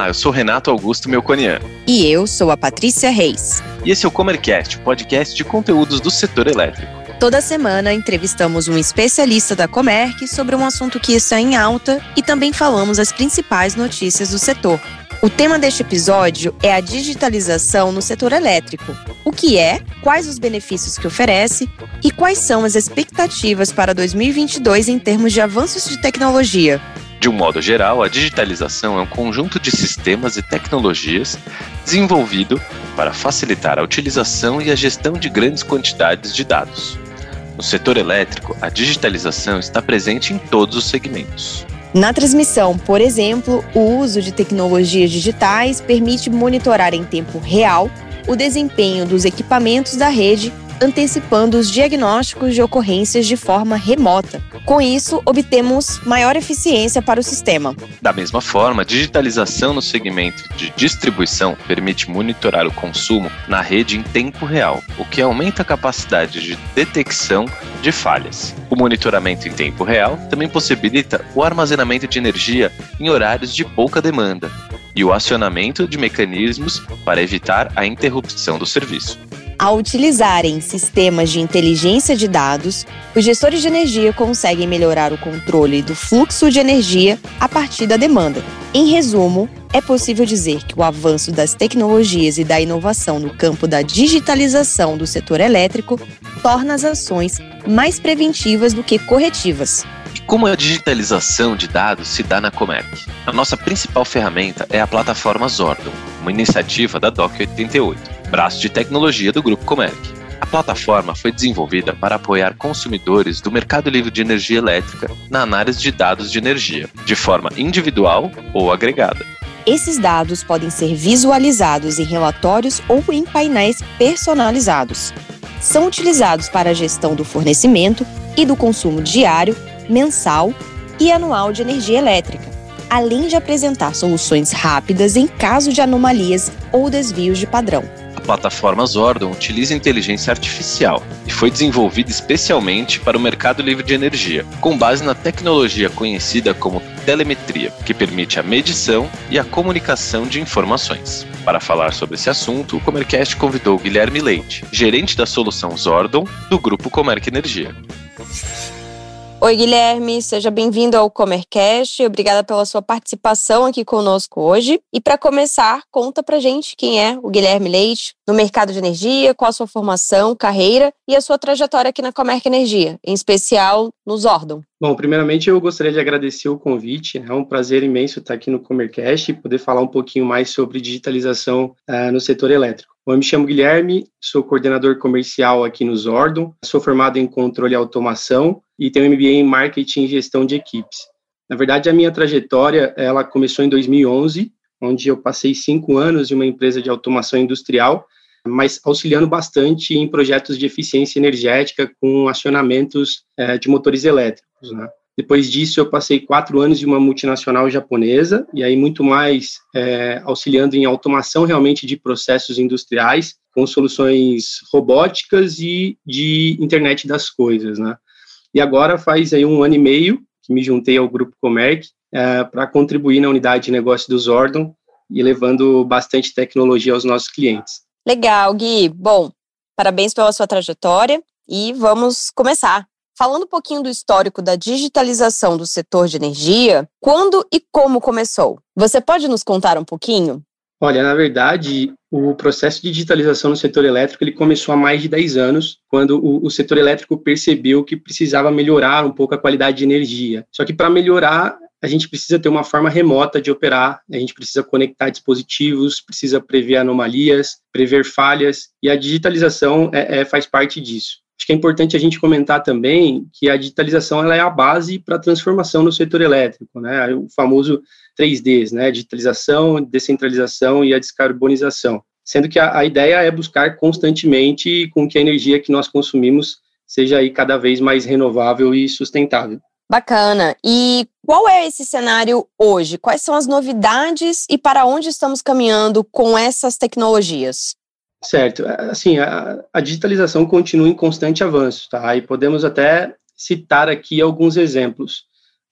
Olá, eu sou Renato Augusto Melconian. E eu sou a Patrícia Reis. E esse é o Comercast, podcast de conteúdos do setor elétrico. Toda semana entrevistamos um especialista da Comerc sobre um assunto que está em alta e também falamos as principais notícias do setor. O tema deste episódio é a digitalização no setor elétrico. O que é, quais os benefícios que oferece e quais são as expectativas para 2022 em termos de avanços de tecnologia. De um modo geral, a digitalização é um conjunto de sistemas e tecnologias desenvolvido para facilitar a utilização e a gestão de grandes quantidades de dados. No setor elétrico, a digitalização está presente em todos os segmentos. Na transmissão, por exemplo, o uso de tecnologias digitais permite monitorar em tempo real o desempenho dos equipamentos da rede antecipando os diagnósticos de ocorrências de forma remota. Com isso, obtemos maior eficiência para o sistema. Da mesma forma, digitalização no segmento de distribuição permite monitorar o consumo na rede em tempo real, o que aumenta a capacidade de detecção de falhas. O monitoramento em tempo real também possibilita o armazenamento de energia em horários de pouca demanda e o acionamento de mecanismos para evitar a interrupção do serviço. Ao utilizarem sistemas de inteligência de dados, os gestores de energia conseguem melhorar o controle do fluxo de energia a partir da demanda. Em resumo, é possível dizer que o avanço das tecnologias e da inovação no campo da digitalização do setor elétrico torna as ações mais preventivas do que corretivas. E como a digitalização de dados se dá na Comerc? A nossa principal ferramenta é a plataforma Zordon, uma iniciativa da DOC 88 braço de tecnologia do Grupo Comerc. A plataforma foi desenvolvida para apoiar consumidores do mercado livre de energia elétrica na análise de dados de energia, de forma individual ou agregada. Esses dados podem ser visualizados em relatórios ou em painéis personalizados. São utilizados para a gestão do fornecimento e do consumo diário, mensal e anual de energia elétrica, além de apresentar soluções rápidas em caso de anomalias ou desvios de padrão plataforma Zordon utiliza inteligência artificial e foi desenvolvida especialmente para o mercado livre de energia, com base na tecnologia conhecida como telemetria, que permite a medição e a comunicação de informações. Para falar sobre esse assunto, o Comercast convidou Guilherme Leite, gerente da solução Zordon do grupo Comerc Energia. Oi, Guilherme, seja bem-vindo ao Comercast. Obrigada pela sua participação aqui conosco hoje. E para começar, conta pra gente quem é o Guilherme Leite no mercado de energia, qual a sua formação, carreira e a sua trajetória aqui na Comerc Energia, em especial no Zordon. Bom, primeiramente eu gostaria de agradecer o convite. É um prazer imenso estar aqui no Comercast e poder falar um pouquinho mais sobre digitalização uh, no setor elétrico. Eu me chamo Guilherme, sou coordenador comercial aqui no Zordon, sou formado em controle e automação e tenho MBA em marketing e gestão de equipes. Na verdade, a minha trajetória ela começou em 2011, onde eu passei cinco anos em uma empresa de automação industrial, mas auxiliando bastante em projetos de eficiência energética com acionamentos é, de motores elétricos. Né? Depois disso, eu passei quatro anos em uma multinacional japonesa, e aí muito mais é, auxiliando em automação realmente de processos industriais, com soluções robóticas e de internet das coisas, né? E agora faz aí um ano e meio que me juntei ao Grupo Comerc é, para contribuir na unidade de negócio do Zordon e levando bastante tecnologia aos nossos clientes. Legal, Gui. Bom, parabéns pela sua trajetória e vamos começar. Falando um pouquinho do histórico da digitalização do setor de energia, quando e como começou? Você pode nos contar um pouquinho? Olha, na verdade, o processo de digitalização no setor elétrico ele começou há mais de 10 anos, quando o, o setor elétrico percebeu que precisava melhorar um pouco a qualidade de energia. Só que para melhorar, a gente precisa ter uma forma remota de operar, a gente precisa conectar dispositivos, precisa prever anomalias, prever falhas, e a digitalização é, é, faz parte disso. Acho que é importante a gente comentar também que a digitalização ela é a base para a transformação no setor elétrico, né? O famoso 3Ds, né? Digitalização, descentralização e a descarbonização. Sendo que a, a ideia é buscar constantemente com que a energia que nós consumimos seja aí cada vez mais renovável e sustentável. Bacana. E qual é esse cenário hoje? Quais são as novidades e para onde estamos caminhando com essas tecnologias? Certo. É, assim, a, a, digitalização continua em constante avanço, tá? E podemos até citar aqui alguns exemplos.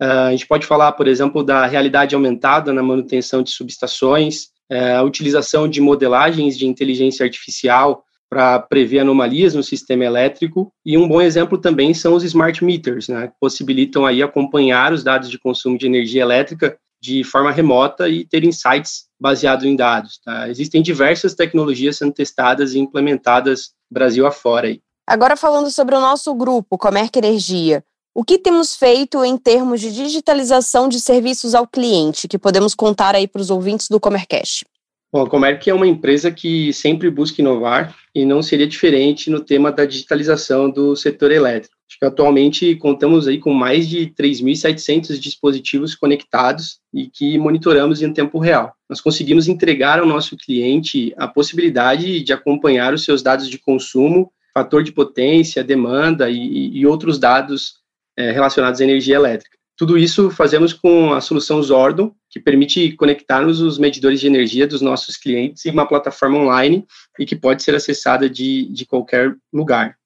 Uh, a gente pode falar, por exemplo, da realidade aumentada na manutenção de subestações, uh, a utilização de modelagens de inteligência artificial para prever anomalias no sistema elétrico. E um bom exemplo também são os smart meters, né, que possibilitam aí acompanhar os dados de consumo de energia elétrica de forma remota e ter insights baseados em dados. Tá? Existem diversas tecnologias sendo testadas e implementadas Brasil afora. Aí. Agora falando sobre o nosso grupo, Comerc Energia, o que temos feito em termos de digitalização de serviços ao cliente, que podemos contar aí para os ouvintes do Comercast? Bom, a Comerc é uma empresa que sempre busca inovar e não seria diferente no tema da digitalização do setor elétrico. Acho que atualmente contamos aí com mais de 3.700 dispositivos conectados e que monitoramos em tempo real. Nós conseguimos entregar ao nosso cliente a possibilidade de acompanhar os seus dados de consumo, fator de potência, demanda e, e outros dados é, relacionados à energia elétrica. Tudo isso fazemos com a solução Zordon, que permite conectarmos os medidores de energia dos nossos clientes em uma plataforma online e que pode ser acessada de, de qualquer lugar.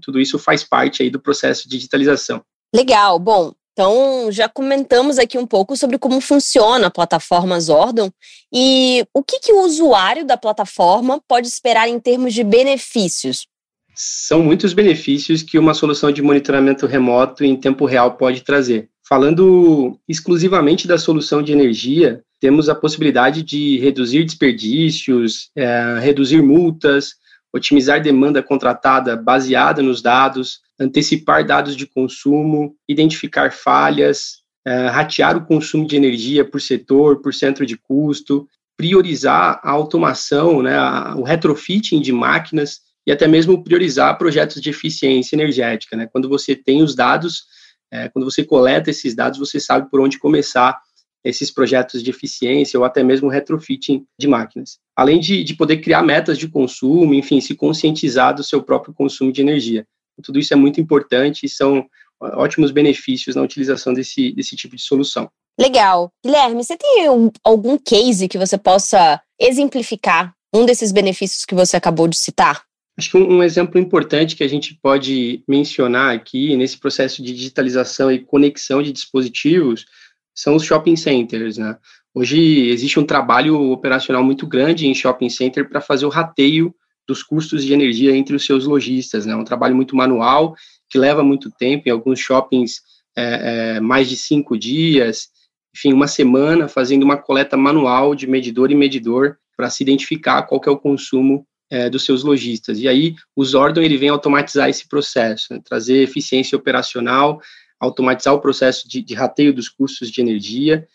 Tudo isso faz parte aí do processo de digitalização. Legal. Bom, então já comentamos aqui um pouco sobre como funciona a plataforma Zordon e o que, que o usuário da plataforma pode esperar em termos de benefícios. São muitos benefícios que uma solução de monitoramento remoto em tempo real pode trazer. Falando exclusivamente da solução de energia, temos a possibilidade de reduzir desperdícios, é, reduzir multas, otimizar demanda contratada baseada nos dados, antecipar dados de consumo, identificar falhas, é, ratear o consumo de energia por setor, por centro de custo, priorizar a automação, né, o retrofitting de máquinas e até mesmo priorizar projetos de eficiência energética. Né? Quando você tem os dados é, quando você coleta esses dados, você sabe por onde começar esses projetos de eficiência ou até mesmo retrofitting de máquinas. Além de, de poder criar metas de consumo, enfim, se conscientizar do seu próprio consumo de energia. Tudo isso é muito importante e são ótimos benefícios na utilização desse, desse tipo de solução. Legal. Guilherme, você tem algum case que você possa exemplificar um desses benefícios que você acabou de citar? Acho que um, exemplo importante que a gente pode mencionar aqui nesse processo de digitalização e conexão de dispositivos são os shopping centers, né? Hoje existe um trabalho operacional muito grande em shopping center para fazer o rateio dos custos de energia entre os seus lojistas, né? Um trabalho muito manual que leva muito tempo, em alguns shoppings é, é, mais de cinco dias, enfim, uma semana fazendo uma coleta manual de medidor e medidor para se identificar qual é o consumo é, dos seus lojistas. E aí, o Zordon ele vem automatizar esse processo, né, trazer eficiência operacional, automatizar o processo de, de rateio dos custos de energia,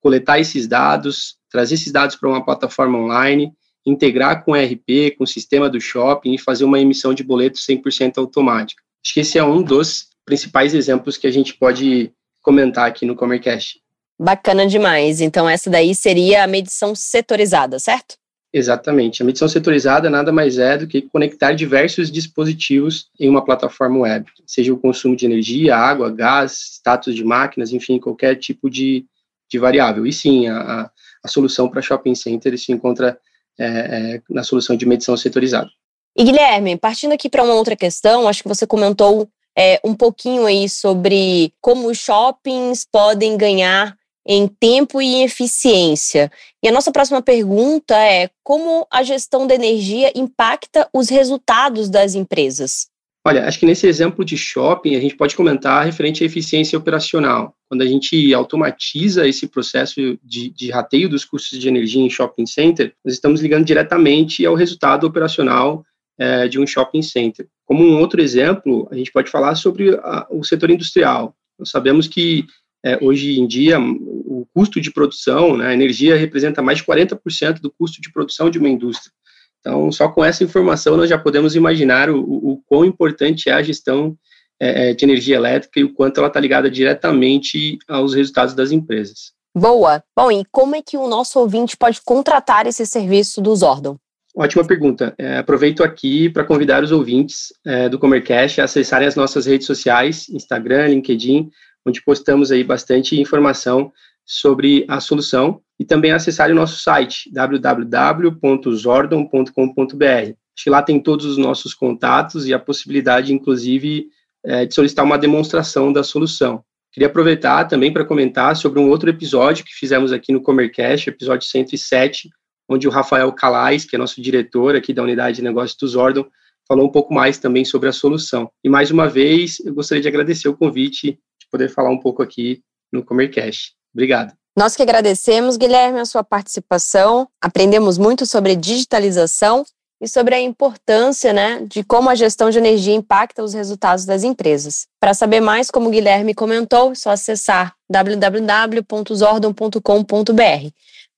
coletar esses dados, trazer esses dados para uma plataforma online, integrar com o RP, com o sistema do shopping e fazer uma emissão de boleto 100% automática. Acho que esse é um dos principais exemplos que a gente pode comentar aqui no Comercast. Bacana demais. Então, essa daí seria a medição setorizada, certo? Exatamente. A medição setorizada nada mais é do que conectar diversos dispositivos em uma plataforma web, seja o consumo de energia, água, gás, status de máquinas, enfim, qualquer tipo de, de variável. E sim, a, a solução para shopping center se encontra é, é, na solução de medição setorizada. E Guilherme, partindo aqui para uma outra questão, acho que você comentou é, um pouquinho aí sobre como os shoppings podem ganhar em tempo e eficiência. E a nossa próxima pergunta é: como a gestão da energia impacta os resultados das empresas? Olha, acho que nesse exemplo de shopping, a gente pode comentar referente à eficiência operacional. Quando a gente automatiza esse processo de, de rateio dos custos de energia em shopping center, nós estamos ligando diretamente ao resultado operacional é, de um shopping center. Como um outro exemplo, a gente pode falar sobre a, o setor industrial. Nós sabemos que é, hoje em dia, o custo de produção, né, a energia representa mais de 40% do custo de produção de uma indústria. Então, só com essa informação, nós já podemos imaginar o, o, o quão importante é a gestão é, é de energia elétrica e o quanto ela está ligada diretamente aos resultados das empresas. Boa. Bom, e como é que o nosso ouvinte pode contratar esse serviço do Zordon? Ótima pergunta. É, aproveito aqui para convidar os ouvintes é, do Comercast a acessarem as nossas redes sociais, Instagram, LinkedIn, onde postamos aí bastante informação sobre a solução e também acessar o nosso site www.zordon.com.br. Acho que lá tem todos os nossos contatos e a possibilidade, inclusive, é, de solicitar uma demonstração da solução. Queria aproveitar também para comentar sobre um outro episódio que fizemos aqui no Comercast, episódio 107, onde o Rafael Calais, que é nosso diretor aqui da Unidade de Negócios do Zordon, falou um pouco mais também sobre a solução. E mais uma vez, eu gostaria de agradecer o convite poder falar um pouco aqui no Comercast. Obrigado. Nós que agradecemos, Guilherme, a sua participação. Aprendemos muito sobre digitalização e sobre a importância né, de como a gestão de energia impacta os resultados das empresas. Para saber mais, como o Guilherme comentou, é só acessar www.zordon.com.br.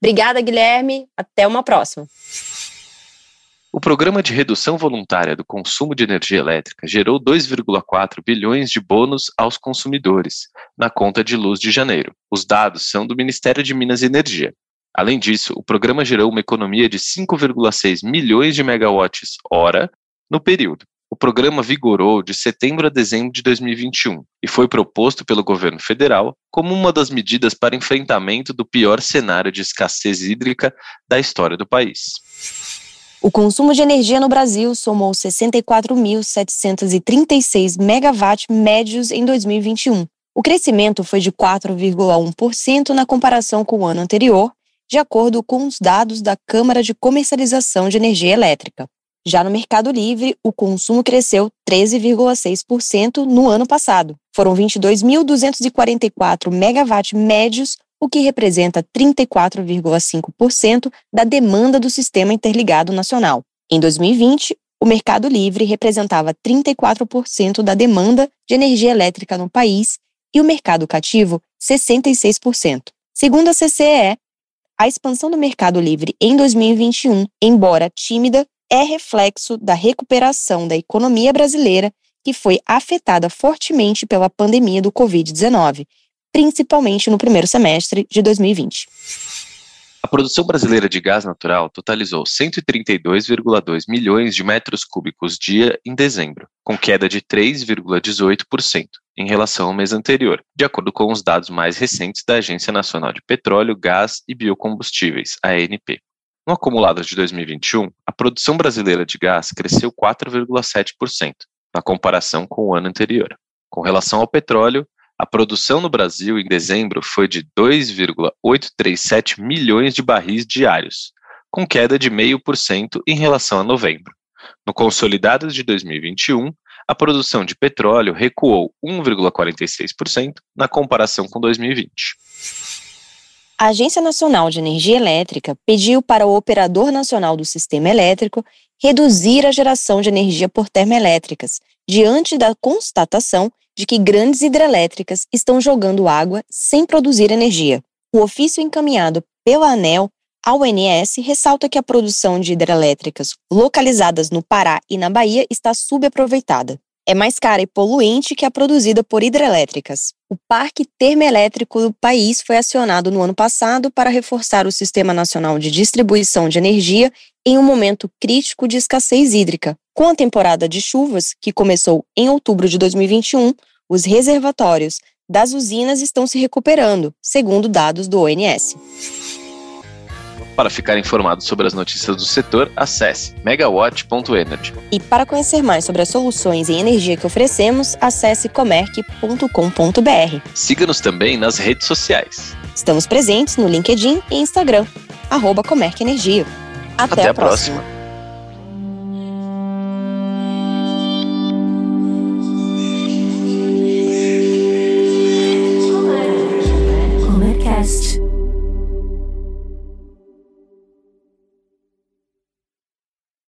Obrigada, Guilherme. Até uma próxima. O programa de redução voluntária do consumo de energia elétrica gerou 2,4 bilhões de bônus aos consumidores na conta de luz de janeiro. Os dados são do Ministério de Minas e Energia. Além disso, o programa gerou uma economia de 5,6 milhões de megawatts hora no período. O programa vigorou de setembro a dezembro de 2021 e foi proposto pelo governo federal como uma das medidas para enfrentamento do pior cenário de escassez hídrica da história do país. O consumo de energia no Brasil somou 64.736 megawatts médios em 2021. O crescimento foi de 4,1% na comparação com o ano anterior, de acordo com os dados da Câmara de Comercialização de Energia Elétrica. Já no Mercado Livre, o consumo cresceu 13,6% no ano passado. Foram 22.244 megawatts médios o que representa 34,5% da demanda do Sistema Interligado Nacional. Em 2020, o Mercado Livre representava 34% da demanda de energia elétrica no país e o mercado cativo 66%. Segundo a CCE, a expansão do Mercado Livre em 2021, embora tímida, é reflexo da recuperação da economia brasileira que foi afetada fortemente pela pandemia do Covid-19 principalmente no primeiro semestre de 2020. A produção brasileira de gás natural totalizou 132,2 milhões de metros cúbicos dia em dezembro, com queda de 3,18% em relação ao mês anterior, de acordo com os dados mais recentes da Agência Nacional de Petróleo, Gás e Biocombustíveis, ANP. No acumulado de 2021, a produção brasileira de gás cresceu 4,7%, na comparação com o ano anterior. Com relação ao petróleo, a produção no Brasil em dezembro foi de 2,837 milhões de barris diários, com queda de 0,5% em relação a novembro. No consolidado de 2021, a produção de petróleo recuou 1,46% na comparação com 2020. A Agência Nacional de Energia Elétrica pediu para o Operador Nacional do Sistema Elétrico reduzir a geração de energia por termoelétricas, diante da constatação de que grandes hidrelétricas estão jogando água sem produzir energia. O ofício encaminhado pela ANEL ao ONS ressalta que a produção de hidrelétricas localizadas no Pará e na Bahia está subaproveitada. É mais cara e poluente que a produzida por hidrelétricas. O parque termoelétrico do país foi acionado no ano passado para reforçar o Sistema Nacional de Distribuição de Energia em um momento crítico de escassez hídrica, com a temporada de chuvas, que começou em outubro de 2021, os reservatórios das usinas estão se recuperando, segundo dados do ONS. Para ficar informado sobre as notícias do setor, acesse megawatt.energy. E para conhecer mais sobre as soluções em energia que oferecemos, acesse comerc.com.br. Siga-nos também nas redes sociais. Estamos presentes no LinkedIn e Instagram, arroba Comerc Energia. Até, Até a, próxima. próxima.